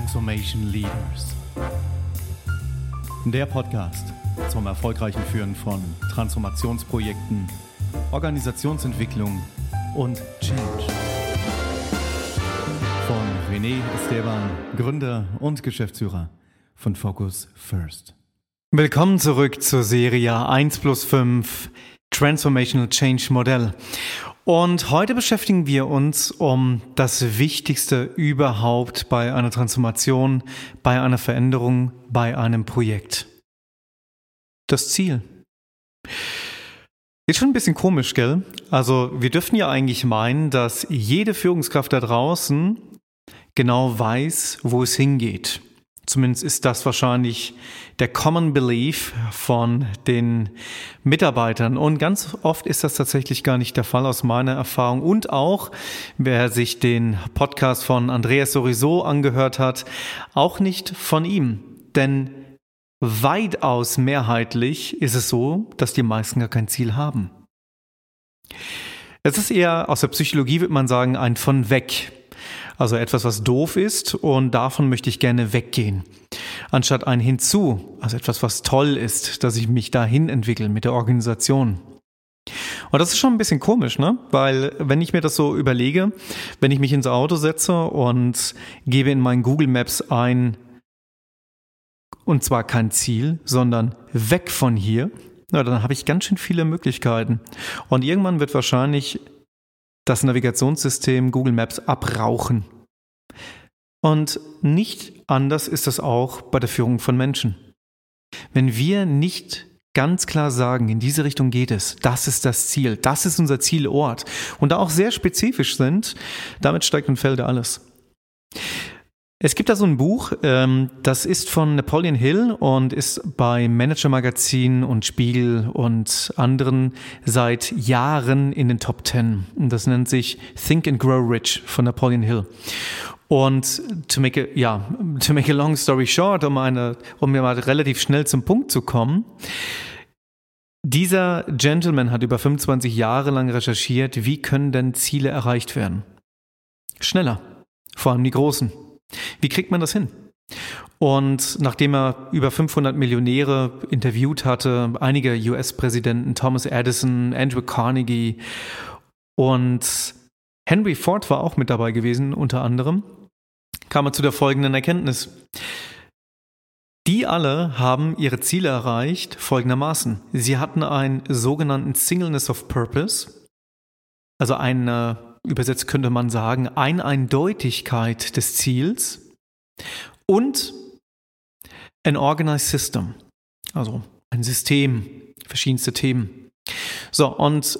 Transformation Leaders. Der Podcast zum erfolgreichen Führen von Transformationsprojekten, Organisationsentwicklung und Change. Von René Esteban, Gründer und Geschäftsführer von Focus First. Willkommen zurück zur Serie 1 plus 5 Transformational Change Modell. Und heute beschäftigen wir uns um das Wichtigste überhaupt bei einer Transformation, bei einer Veränderung, bei einem Projekt. Das Ziel. Ist schon ein bisschen komisch, gell? Also wir dürften ja eigentlich meinen, dass jede Führungskraft da draußen genau weiß, wo es hingeht. Zumindest ist das wahrscheinlich der Common Belief von den Mitarbeitern. Und ganz oft ist das tatsächlich gar nicht der Fall aus meiner Erfahrung. Und auch, wer sich den Podcast von Andreas sowieso angehört hat, auch nicht von ihm. Denn weitaus mehrheitlich ist es so, dass die meisten gar kein Ziel haben. Es ist eher aus der Psychologie, würde man sagen, ein von weg. Also etwas, was doof ist und davon möchte ich gerne weggehen. Anstatt ein hinzu, also etwas, was toll ist, dass ich mich dahin entwickle mit der Organisation. Und das ist schon ein bisschen komisch, ne? Weil wenn ich mir das so überlege, wenn ich mich ins Auto setze und gebe in meinen Google Maps ein, und zwar kein Ziel, sondern weg von hier, na, dann habe ich ganz schön viele Möglichkeiten. Und irgendwann wird wahrscheinlich das Navigationssystem Google Maps abrauchen. Und nicht anders ist das auch bei der Führung von Menschen. Wenn wir nicht ganz klar sagen, in diese Richtung geht es, das ist das Ziel, das ist unser Zielort und da auch sehr spezifisch sind, damit steigt und fällt alles. Es gibt da so ein Buch, ähm, das ist von Napoleon Hill und ist bei Manager Magazin und Spiegel und anderen seit Jahren in den Top Ten. Das nennt sich Think and Grow Rich von Napoleon Hill. Und to make a, ja, to make a long story short, um eine, um mal relativ schnell zum Punkt zu kommen. Dieser Gentleman hat über 25 Jahre lang recherchiert, wie können denn Ziele erreicht werden? Schneller. Vor allem die großen. Wie kriegt man das hin? Und nachdem er über 500 Millionäre interviewt hatte, einige US-Präsidenten, Thomas Edison, Andrew Carnegie und Henry Ford war auch mit dabei gewesen, unter anderem, kam er zu der folgenden Erkenntnis. Die alle haben ihre Ziele erreicht folgendermaßen. Sie hatten einen sogenannten Singleness of Purpose, also eine übersetzt könnte man sagen, Eineindeutigkeit des Ziels und ein Organized System, also ein System, verschiedenste Themen. So, und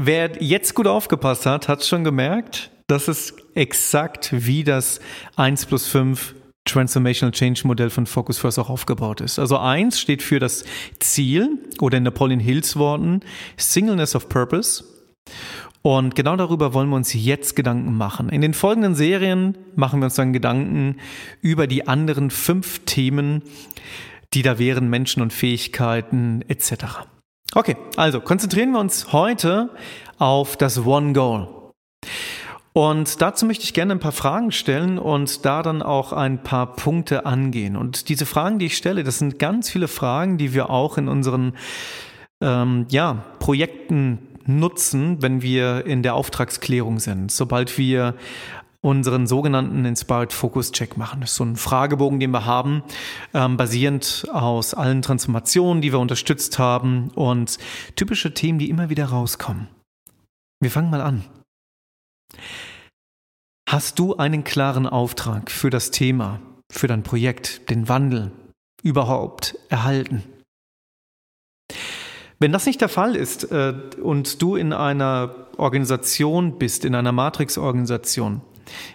wer jetzt gut aufgepasst hat, hat schon gemerkt, dass es exakt wie das 1 plus 5 Transformational Change Modell von Focus First auch aufgebaut ist. Also eins steht für das Ziel oder in Napoleon Hills Worten Singleness of Purpose und genau darüber wollen wir uns jetzt Gedanken machen. In den folgenden Serien machen wir uns dann Gedanken über die anderen fünf Themen, die da wären, Menschen und Fähigkeiten etc. Okay, also konzentrieren wir uns heute auf das One Goal. Und dazu möchte ich gerne ein paar Fragen stellen und da dann auch ein paar Punkte angehen. Und diese Fragen, die ich stelle, das sind ganz viele Fragen, die wir auch in unseren ähm, ja, Projekten nutzen, wenn wir in der Auftragsklärung sind. Sobald wir unseren sogenannten Inspired Focus Check machen. Das ist so ein Fragebogen, den wir haben, ähm, basierend aus allen Transformationen, die wir unterstützt haben und typische Themen, die immer wieder rauskommen. Wir fangen mal an. Hast du einen klaren Auftrag für das Thema, für dein Projekt, den Wandel überhaupt erhalten? Wenn das nicht der Fall ist äh, und du in einer Organisation bist, in einer Matrix-Organisation,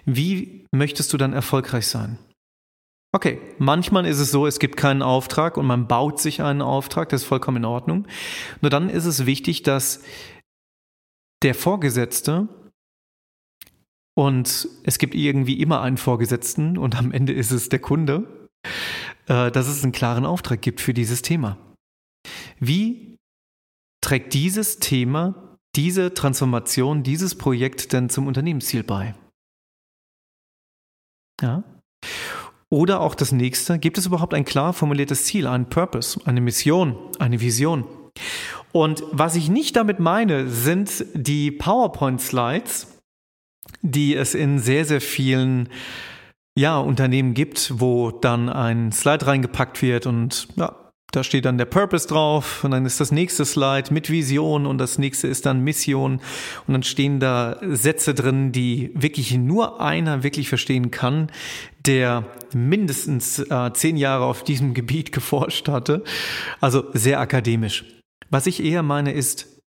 wie möchtest du dann erfolgreich sein? Okay, manchmal ist es so, es gibt keinen Auftrag und man baut sich einen Auftrag, das ist vollkommen in Ordnung. Nur dann ist es wichtig, dass der Vorgesetzte und es gibt irgendwie immer einen Vorgesetzten und am Ende ist es der Kunde, äh, dass es einen klaren Auftrag gibt für dieses Thema. Wie trägt dieses Thema, diese Transformation, dieses Projekt denn zum Unternehmensziel bei? Ja. Oder auch das nächste, gibt es überhaupt ein klar formuliertes Ziel, einen Purpose, eine Mission, eine Vision? Und was ich nicht damit meine, sind die PowerPoint-Slides, die es in sehr, sehr vielen ja, Unternehmen gibt, wo dann ein Slide reingepackt wird und ja, da steht dann der Purpose drauf und dann ist das nächste Slide mit Vision und das nächste ist dann Mission und dann stehen da Sätze drin, die wirklich nur einer wirklich verstehen kann, der mindestens äh, zehn Jahre auf diesem Gebiet geforscht hatte. Also sehr akademisch. Was ich eher meine ist,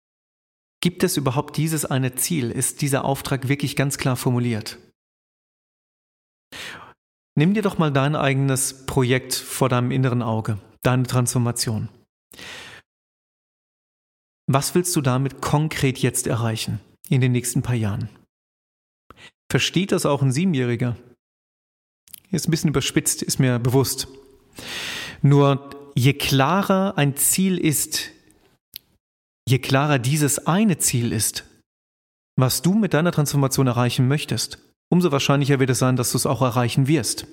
gibt es überhaupt dieses eine Ziel? Ist dieser Auftrag wirklich ganz klar formuliert? Nimm dir doch mal dein eigenes Projekt vor deinem inneren Auge deine Transformation. Was willst du damit konkret jetzt erreichen in den nächsten paar Jahren? Versteht das auch ein Siebenjähriger? Ist ein bisschen überspitzt, ist mir bewusst. Nur je klarer ein Ziel ist, je klarer dieses eine Ziel ist, was du mit deiner Transformation erreichen möchtest, umso wahrscheinlicher wird es sein, dass du es auch erreichen wirst.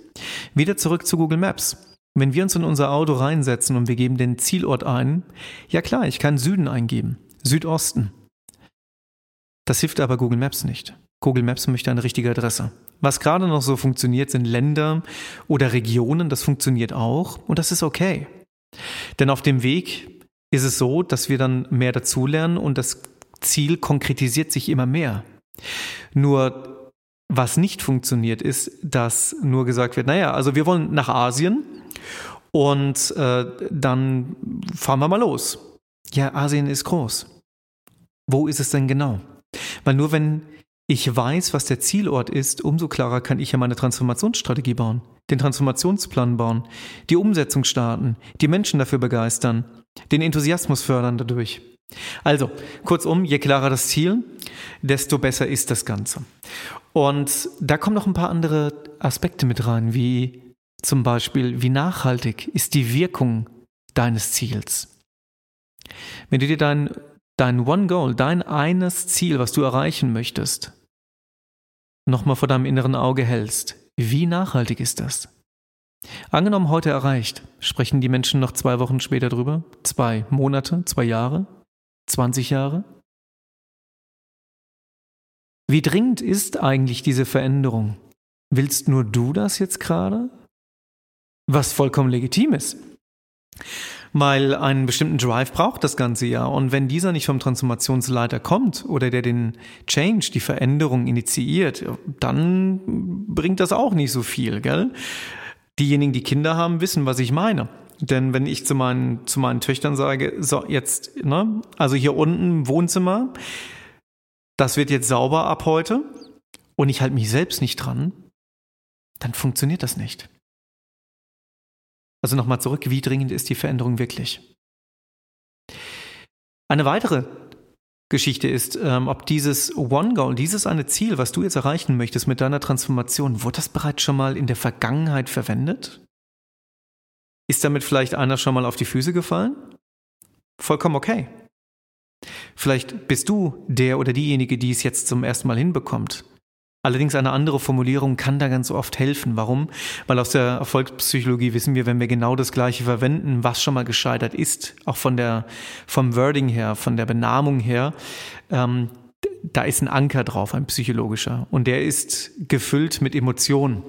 Wieder zurück zu Google Maps. Wenn wir uns in unser Auto reinsetzen und wir geben den Zielort ein, ja klar, ich kann Süden eingeben, Südosten. Das hilft aber Google Maps nicht. Google Maps möchte eine richtige Adresse. Was gerade noch so funktioniert, sind Länder oder Regionen, das funktioniert auch und das ist okay. Denn auf dem Weg ist es so, dass wir dann mehr dazulernen und das Ziel konkretisiert sich immer mehr. Nur was nicht funktioniert, ist, dass nur gesagt wird, naja, also wir wollen nach Asien und äh, dann fahren wir mal los. Ja, Asien ist groß. Wo ist es denn genau? Weil nur wenn ich weiß, was der Zielort ist, umso klarer kann ich ja meine Transformationsstrategie bauen, den Transformationsplan bauen, die Umsetzung starten, die Menschen dafür begeistern, den Enthusiasmus fördern dadurch. Also, kurzum, je klarer das Ziel, desto besser ist das Ganze. Und da kommen noch ein paar andere Aspekte mit rein, wie zum Beispiel, wie nachhaltig ist die Wirkung deines Ziels? Wenn du dir dein, dein One Goal, dein eines Ziel, was du erreichen möchtest, nochmal vor deinem inneren Auge hältst, wie nachhaltig ist das? Angenommen heute erreicht, sprechen die Menschen noch zwei Wochen später drüber? Zwei Monate, zwei Jahre, 20 Jahre? Wie dringend ist eigentlich diese Veränderung? Willst nur du das jetzt gerade? Was vollkommen legitim ist. Weil einen bestimmten Drive braucht das Ganze ja. Und wenn dieser nicht vom Transformationsleiter kommt oder der den Change, die Veränderung initiiert, dann bringt das auch nicht so viel, gell? Diejenigen, die Kinder haben, wissen, was ich meine. Denn wenn ich zu meinen, zu meinen Töchtern sage, so jetzt, ne, also hier unten Wohnzimmer, das wird jetzt sauber ab heute und ich halte mich selbst nicht dran, dann funktioniert das nicht. Also nochmal zurück, wie dringend ist die Veränderung wirklich? Eine weitere Geschichte ist, ähm, ob dieses One Goal, dieses eine Ziel, was du jetzt erreichen möchtest mit deiner Transformation, wurde das bereits schon mal in der Vergangenheit verwendet? Ist damit vielleicht einer schon mal auf die Füße gefallen? Vollkommen okay. Vielleicht bist du der oder diejenige, die es jetzt zum ersten Mal hinbekommt. Allerdings eine andere Formulierung kann da ganz oft helfen. Warum? Weil aus der Erfolgspsychologie wissen wir, wenn wir genau das Gleiche verwenden, was schon mal gescheitert ist, auch von der, vom Wording her, von der Benamung her, ähm, da ist ein Anker drauf, ein psychologischer. Und der ist gefüllt mit Emotionen.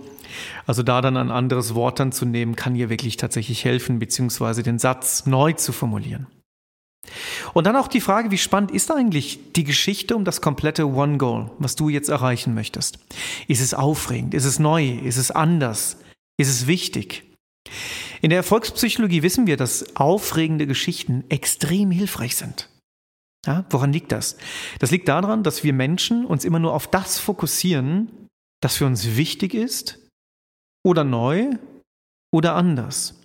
Also da dann ein anderes Wort dann zu nehmen, kann hier wirklich tatsächlich helfen, beziehungsweise den Satz neu zu formulieren. Und dann auch die Frage, wie spannend ist eigentlich die Geschichte um das komplette One Goal, was du jetzt erreichen möchtest? Ist es aufregend? Ist es neu? Ist es anders? Ist es wichtig? In der Erfolgspsychologie wissen wir, dass aufregende Geschichten extrem hilfreich sind. Ja, woran liegt das? Das liegt daran, dass wir Menschen uns immer nur auf das fokussieren, das für uns wichtig ist oder neu oder anders.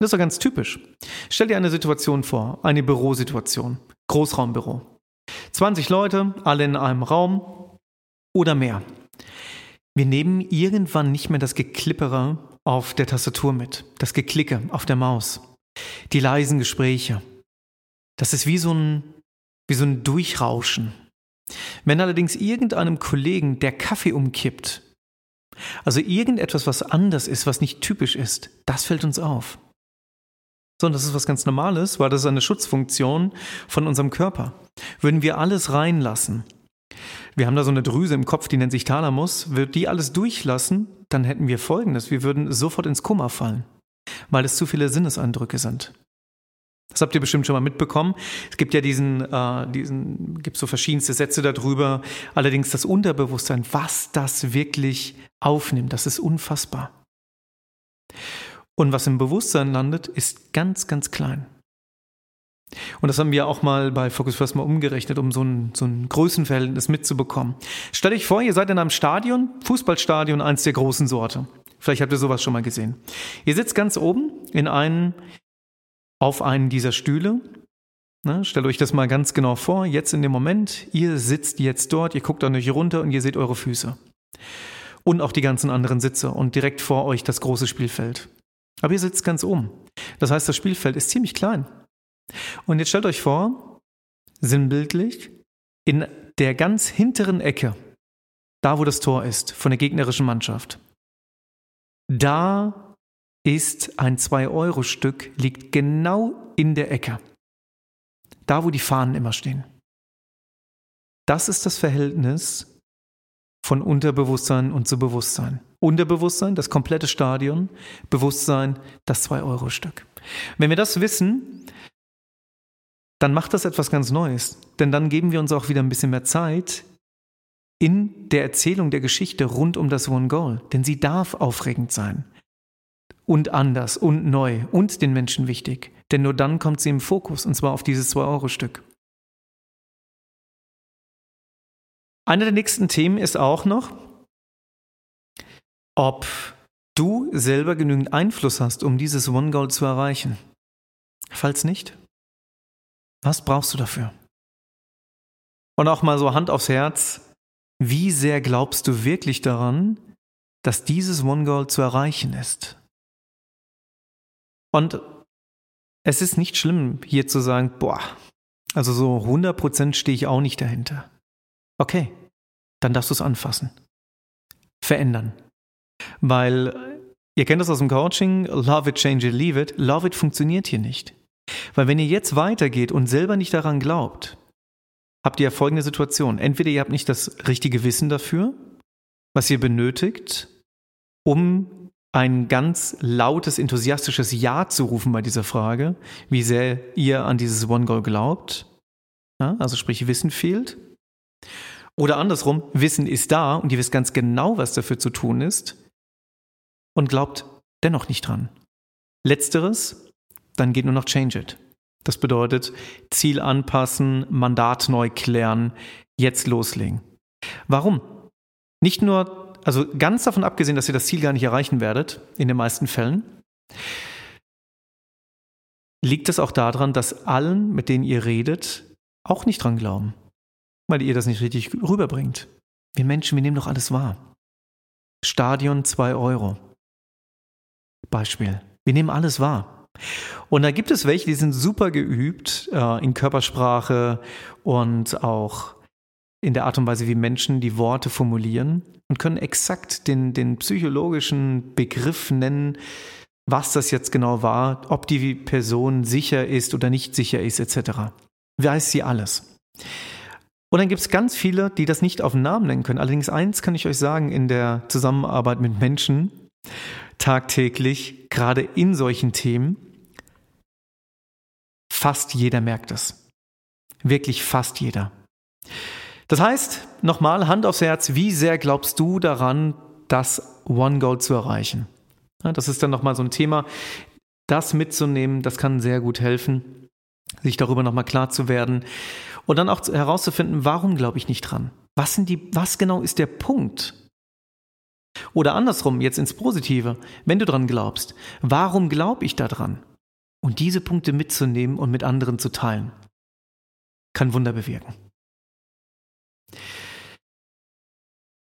Das ist doch ganz typisch. Stell dir eine Situation vor, eine Bürosituation, Großraumbüro. 20 Leute, alle in einem Raum oder mehr. Wir nehmen irgendwann nicht mehr das Geklippere auf der Tastatur mit, das Geklicke auf der Maus, die leisen Gespräche. Das ist wie so ein, wie so ein Durchrauschen. Wenn allerdings irgendeinem Kollegen der Kaffee umkippt Also irgendetwas, was anders ist, was nicht typisch ist, das fällt uns auf. Sondern das ist was ganz Normales, weil das ist eine Schutzfunktion von unserem Körper. Würden wir alles reinlassen, wir haben da so eine Drüse im Kopf, die nennt sich Thalamus, würde die alles durchlassen, dann hätten wir Folgendes, wir würden sofort ins Kummer fallen, weil es zu viele Sinneseindrücke sind. Das habt ihr bestimmt schon mal mitbekommen. Es gibt ja diesen, äh, diesen, gibt so verschiedenste Sätze darüber. Allerdings das Unterbewusstsein, was das wirklich aufnimmt, das ist unfassbar. Und was im Bewusstsein landet, ist ganz, ganz klein. Und das haben wir auch mal bei Focus First mal umgerechnet, um so ein, so ein Größenverhältnis mitzubekommen. Stellt euch vor, ihr seid in einem Stadion, Fußballstadion, eins der großen Sorte. Vielleicht habt ihr sowas schon mal gesehen. Ihr sitzt ganz oben in einem, auf einen dieser Stühle. Ne, stellt euch das mal ganz genau vor. Jetzt in dem Moment, ihr sitzt jetzt dort, ihr guckt an euch runter und ihr seht eure Füße. Und auch die ganzen anderen Sitze und direkt vor euch das große Spielfeld. Aber ihr sitzt ganz oben. Das heißt, das Spielfeld ist ziemlich klein. Und jetzt stellt euch vor, sinnbildlich, in der ganz hinteren Ecke, da wo das Tor ist, von der gegnerischen Mannschaft, da ist ein 2-Euro-Stück, liegt genau in der Ecke. Da, wo die Fahnen immer stehen. Das ist das Verhältnis von Unterbewusstsein und zu Bewusstsein. Unterbewusstsein, das komplette Stadion, Bewusstsein, das 2-Euro-Stück. Wenn wir das wissen, dann macht das etwas ganz Neues. Denn dann geben wir uns auch wieder ein bisschen mehr Zeit in der Erzählung der Geschichte rund um das One Goal. Denn sie darf aufregend sein. Und anders und neu und den Menschen wichtig. Denn nur dann kommt sie im Fokus, und zwar auf dieses 2-Euro-Stück. Einer der nächsten Themen ist auch noch, ob du selber genügend Einfluss hast, um dieses One Goal zu erreichen. Falls nicht, was brauchst du dafür? Und auch mal so Hand aufs Herz, wie sehr glaubst du wirklich daran, dass dieses One Goal zu erreichen ist? Und es ist nicht schlimm, hier zu sagen, boah, also so 100% stehe ich auch nicht dahinter. Okay, dann darfst du es anfassen. Verändern. Weil, ihr kennt das aus dem Coaching, love it, change it, leave it. Love it funktioniert hier nicht. Weil wenn ihr jetzt weitergeht und selber nicht daran glaubt, habt ihr folgende Situation. Entweder ihr habt nicht das richtige Wissen dafür, was ihr benötigt, um ein ganz lautes, enthusiastisches Ja zu rufen bei dieser Frage, wie sehr ihr an dieses One Goal glaubt. Ja, also sprich, Wissen fehlt. Oder andersrum, Wissen ist da und ihr wisst ganz genau, was dafür zu tun ist und glaubt dennoch nicht dran. Letzteres dann geht nur noch Change It. Das bedeutet Ziel anpassen, Mandat neu klären, jetzt loslegen. Warum? Nicht nur, also ganz davon abgesehen, dass ihr das Ziel gar nicht erreichen werdet, in den meisten Fällen, liegt es auch daran, dass allen, mit denen ihr redet, auch nicht dran glauben, weil ihr das nicht richtig rüberbringt. Wir Menschen, wir nehmen doch alles wahr. Stadion 2 Euro. Beispiel. Wir nehmen alles wahr. Und da gibt es welche, die sind super geübt äh, in Körpersprache und auch in der Art und Weise, wie Menschen die Worte formulieren und können exakt den, den psychologischen Begriff nennen, was das jetzt genau war, ob die Person sicher ist oder nicht sicher ist, etc. Weiß sie alles. Und dann gibt es ganz viele, die das nicht auf den Namen nennen können. Allerdings eins kann ich euch sagen in der Zusammenarbeit mit Menschen, tagtäglich, gerade in solchen Themen. Fast jeder merkt es. Wirklich fast jeder. Das heißt, nochmal Hand aufs Herz, wie sehr glaubst du daran, das One Goal zu erreichen? Das ist dann nochmal so ein Thema. Das mitzunehmen, das kann sehr gut helfen, sich darüber nochmal klar zu werden und dann auch herauszufinden, warum glaube ich nicht dran? Was, sind die, was genau ist der Punkt? Oder andersrum, jetzt ins Positive, wenn du dran glaubst, warum glaube ich da dran? Und diese Punkte mitzunehmen und mit anderen zu teilen, kann Wunder bewirken.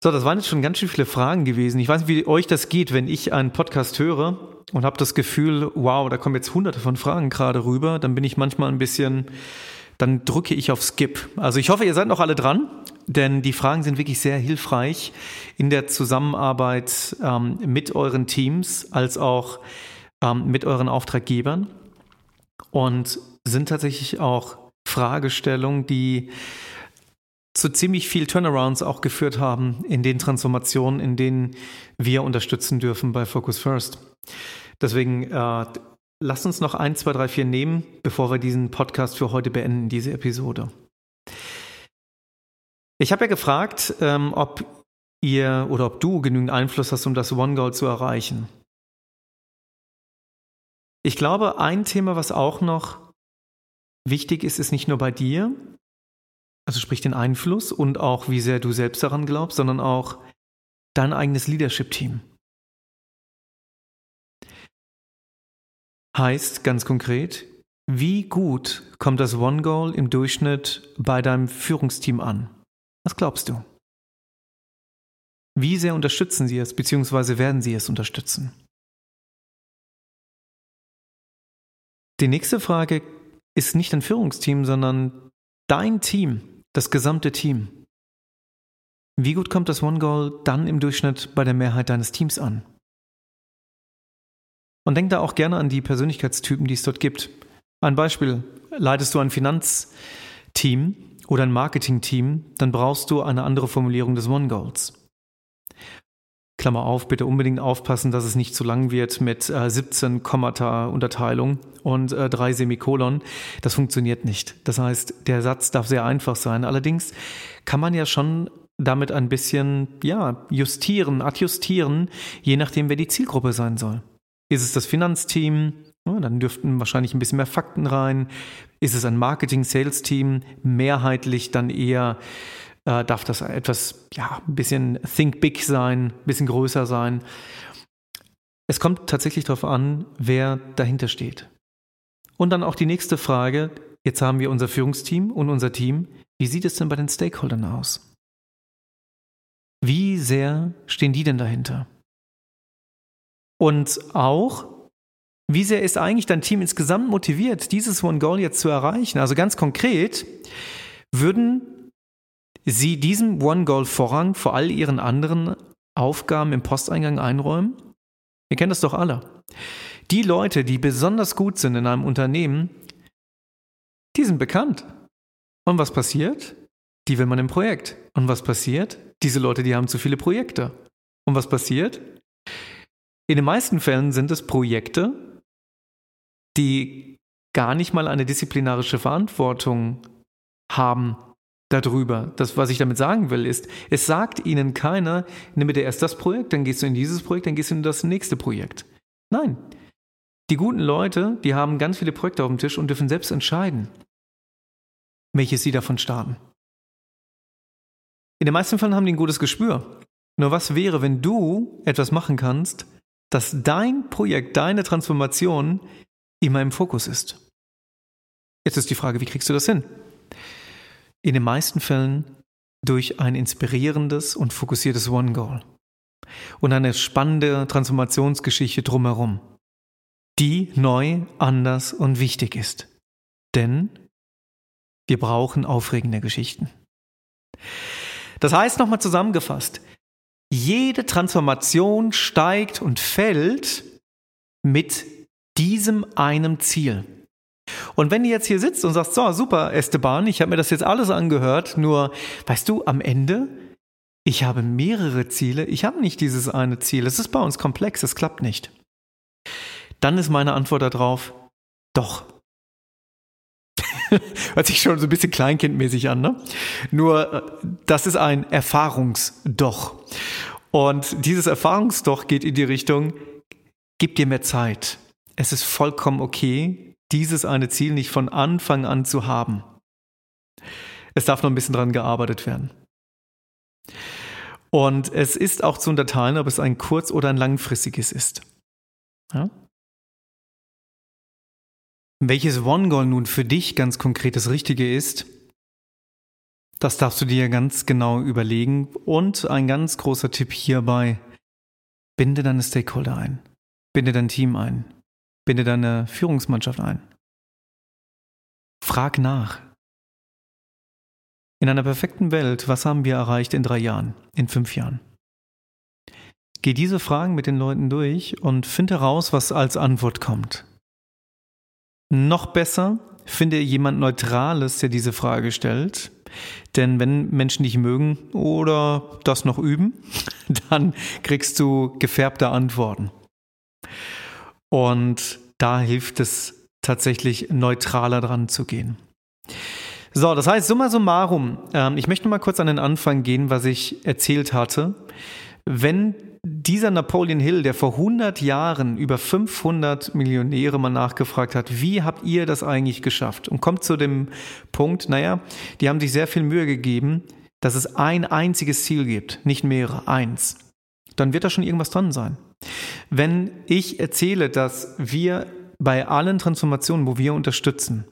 So, das waren jetzt schon ganz schön viele Fragen gewesen. Ich weiß nicht, wie euch das geht, wenn ich einen Podcast höre und habe das Gefühl, wow, da kommen jetzt hunderte von Fragen gerade rüber. Dann bin ich manchmal ein bisschen, dann drücke ich auf Skip. Also ich hoffe, ihr seid noch alle dran denn die Fragen sind wirklich sehr hilfreich in der Zusammenarbeit ähm, mit euren Teams als auch ähm, mit euren Auftraggebern und sind tatsächlich auch Fragestellungen, die zu ziemlich viel Turnarounds auch geführt haben in den Transformationen, in denen wir unterstützen dürfen bei Focus First. Deswegen äh, lasst uns noch ein, zwei, drei, vier nehmen, bevor wir diesen Podcast für heute beenden, diese Episode. Ich habe ja gefragt, ähm, ob ihr oder ob du genügend Einfluss hast, um das One Goal zu erreichen. Ich glaube, ein Thema, was auch noch wichtig ist, ist nicht nur bei dir, also sprich den Einfluss und auch wie sehr du selbst daran glaubst, sondern auch dein eigenes Leadership-Team. Heißt ganz konkret, wie gut kommt das One Goal im Durchschnitt bei deinem Führungsteam an? Was glaubst du? Wie sehr unterstützen sie es, beziehungsweise werden sie es unterstützen? Die nächste Frage ist nicht ein Führungsteam, sondern dein Team das gesamte Team. Wie gut kommt das One Goal dann im Durchschnitt bei der Mehrheit deines Teams an? Und denk da auch gerne an die Persönlichkeitstypen, die es dort gibt. Ein Beispiel, leitest du ein Finanzteam oder ein Marketingteam, dann brauchst du eine andere Formulierung des One Goals. Klammer auf, bitte unbedingt aufpassen, dass es nicht zu lang wird mit äh, 17 Kommata Unterteilung und äh, drei Semikolon. Das funktioniert nicht. Das heißt, der Satz darf sehr einfach sein. Allerdings kann man ja schon damit ein bisschen, ja, justieren, adjustieren, je nachdem, wer die Zielgruppe sein soll. Ist es das Finanzteam? Ja, dann dürften wahrscheinlich ein bisschen mehr Fakten rein. Ist es ein Marketing-Sales-Team? Mehrheitlich dann eher äh, darf das etwas, ja, ein bisschen think big sein, ein bisschen größer sein. Es kommt tatsächlich darauf an, wer dahinter steht. Und dann auch die nächste Frage. Jetzt haben wir unser Führungsteam und unser Team. Wie sieht es denn bei den Stakeholdern aus? Wie sehr stehen die denn dahinter? Und auch, wie sehr ist eigentlich dein Team insgesamt motiviert, dieses One Goal jetzt zu erreichen? Also ganz konkret, würden sie diesem One Goal Vorrang vor all ihren anderen Aufgaben im Posteingang einräumen? Ihr kennt das doch alle. Die Leute, die besonders gut sind in einem Unternehmen, die sind bekannt. Und was passiert? Die will man im Projekt. Und was passiert? Diese Leute, die haben zu viele Projekte. Und was passiert? In den meisten Fällen sind es Projekte, die gar nicht mal eine disziplinarische Verantwortung haben darüber. Das, was ich damit sagen will, ist, es sagt ihnen keiner, nimm dir erst das Projekt, dann gehst du in dieses Projekt, dann gehst du in das nächste Projekt. Nein. Die guten Leute, die haben ganz viele Projekte auf dem Tisch und dürfen selbst entscheiden, welches sie davon starten. In den meisten Fällen haben die ein gutes Gespür. Nur was wäre, wenn du etwas machen kannst, dass dein Projekt, deine Transformation immer im Fokus ist? Jetzt ist die Frage, wie kriegst du das hin? in den meisten Fällen durch ein inspirierendes und fokussiertes One Goal und eine spannende Transformationsgeschichte drumherum, die neu, anders und wichtig ist. Denn wir brauchen aufregende Geschichten. Das heißt nochmal zusammengefasst, jede Transformation steigt und fällt mit diesem einem Ziel. Und wenn du jetzt hier sitzt und sagst, so, super, Esteban, ich habe mir das jetzt alles angehört, nur, weißt du, am Ende, ich habe mehrere Ziele, ich habe nicht dieses eine Ziel, es ist bei uns komplex, es klappt nicht. Dann ist meine Antwort darauf, doch. Hört sich schon so ein bisschen kleinkindmäßig an, ne? Nur, äh, das ist ein Erfahrungsdoch. Und dieses Erfahrungsdoch geht in die Richtung, gib dir mehr Zeit. Es ist vollkommen okay, dieses eine Ziel nicht von Anfang an zu haben. Es darf noch ein bisschen dran gearbeitet werden. Und es ist auch zu unterteilen, ob es ein kurz- oder ein langfristiges ist. Ja? Welches One Goal nun für dich ganz konkret das Richtige ist, das darfst du dir ganz genau überlegen. Und ein ganz großer Tipp hierbei, binde deine Stakeholder ein, binde dein Team ein, Binde deine Führungsmannschaft ein. Frag nach. in einer perfekten Welt, was haben wir erreicht in drei Jahren, in fünf Jahren? Geh diese Fragen mit den Leuten durch und finde heraus, was als Antwort kommt. Noch besser, finde jemand Neutrales, der diese Frage stellt. Denn wenn Menschen dich mögen oder das noch üben, dann kriegst du gefärbte Antworten. Und da hilft es tatsächlich neutraler dran zu gehen. So, das heißt, summa summarum, ähm, ich möchte mal kurz an den Anfang gehen, was ich erzählt hatte. Wenn dieser Napoleon Hill, der vor 100 Jahren über 500 Millionäre mal nachgefragt hat, wie habt ihr das eigentlich geschafft? Und kommt zu dem Punkt, naja, die haben sich sehr viel Mühe gegeben, dass es ein einziges Ziel gibt, nicht mehrere, eins. Dann wird da schon irgendwas dran sein. Wenn ich erzähle, dass wir bei allen Transformationen, wo wir unterstützen,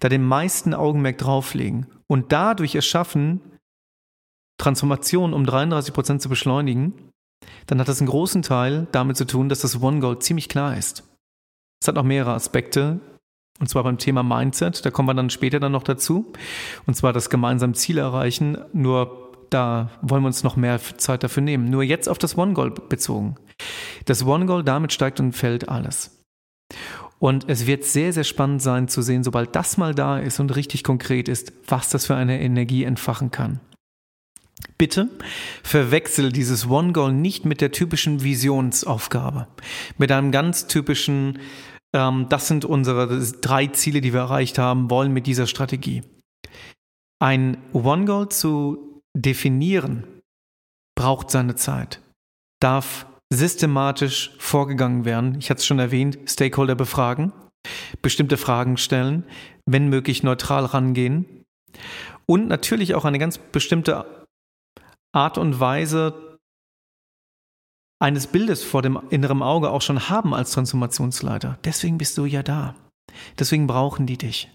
da den meisten Augenmerk drauflegen und dadurch es schaffen, Transformation um 33 Prozent zu beschleunigen, dann hat das einen großen Teil damit zu tun, dass das One Goal ziemlich klar ist. Es hat noch mehrere Aspekte, und zwar beim Thema Mindset, da kommen wir dann später dann noch dazu, und zwar das gemeinsame Ziel erreichen, nur da wollen wir uns noch mehr Zeit dafür nehmen. Nur jetzt auf das One Goal bezogen. Das One Goal, damit steigt und fällt alles. Und es wird sehr, sehr spannend sein zu sehen, sobald das mal da ist und richtig konkret ist, was das für eine Energie entfachen kann. Bitte verwechsel dieses One Goal nicht mit der typischen Visionsaufgabe, mit einem ganz typischen, ähm, das sind unsere drei Ziele, die wir erreicht haben wollen mit dieser Strategie. Ein One Goal zu definieren braucht seine Zeit, darf systematisch vorgegangen werden. Ich hatte es schon erwähnt, Stakeholder befragen, bestimmte Fragen stellen, wenn möglich neutral rangehen und natürlich auch eine ganz bestimmte Art und Weise eines Bildes vor dem inneren Auge auch schon haben als Transformationsleiter. Deswegen bist du ja da. Deswegen brauchen die dich.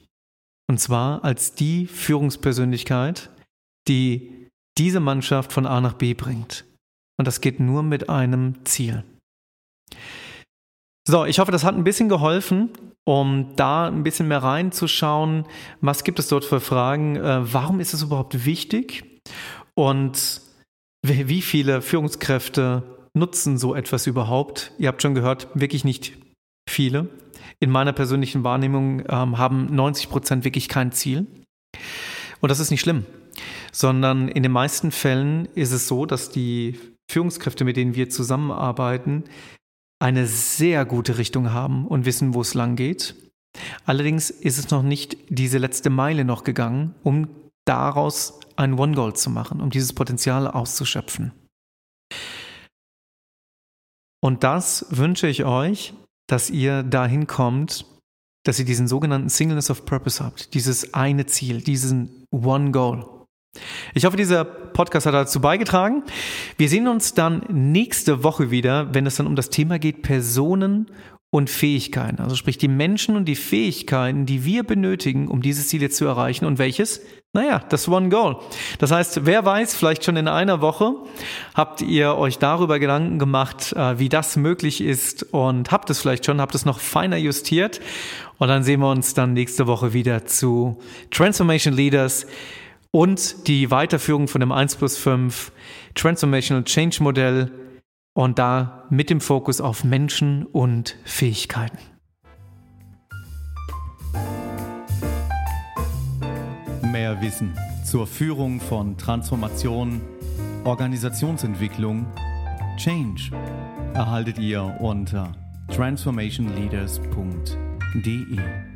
Und zwar als die Führungspersönlichkeit, die diese Mannschaft von A nach B bringt. Und das geht nur mit einem Ziel. So, ich hoffe, das hat ein bisschen geholfen, um da ein bisschen mehr reinzuschauen. Was gibt es dort für Fragen? Äh, warum ist es überhaupt wichtig? Und wie viele Führungskräfte nutzen so etwas überhaupt? Ihr habt schon gehört, wirklich nicht viele. In meiner persönlichen Wahrnehmung ähm, haben 90 Prozent wirklich kein Ziel. Und das ist nicht schlimm, sondern in den meisten Fällen ist es so, dass die Führungskräfte, mit denen wir zusammenarbeiten, eine sehr gute Richtung haben und wissen, wo es lang geht. Allerdings ist es noch nicht diese letzte Meile noch gegangen, um daraus ein One Goal zu machen, um dieses Potenzial auszuschöpfen. Und das wünsche ich euch, dass ihr dahin kommt, dass ihr diesen sogenannten Singleness of Purpose habt, dieses eine Ziel, diesen One Goal. Ich hoffe, dieser Podcast hat dazu beigetragen. Wir sehen uns dann nächste Woche wieder, wenn es dann um das Thema geht, Personen und Fähigkeiten. Also sprich die Menschen und die Fähigkeiten, die wir benötigen, um dieses Ziel jetzt zu erreichen. Und welches? Naja, das One Goal. Das heißt, wer weiß, vielleicht schon in einer Woche habt ihr euch darüber Gedanken gemacht, äh, wie das möglich ist und habt es vielleicht schon, habt es noch feiner justiert. Und dann sehen wir uns dann nächste Woche wieder zu Transformation Leaders und die Weiterführung von dem 1 plus 5 Transformational Change Modell und da mit dem Fokus auf Menschen und Fähigkeiten. Mehr Wissen zur Führung von Transformation, Organisationsentwicklung, Change erhaltet ihr unter transformationleaders.de.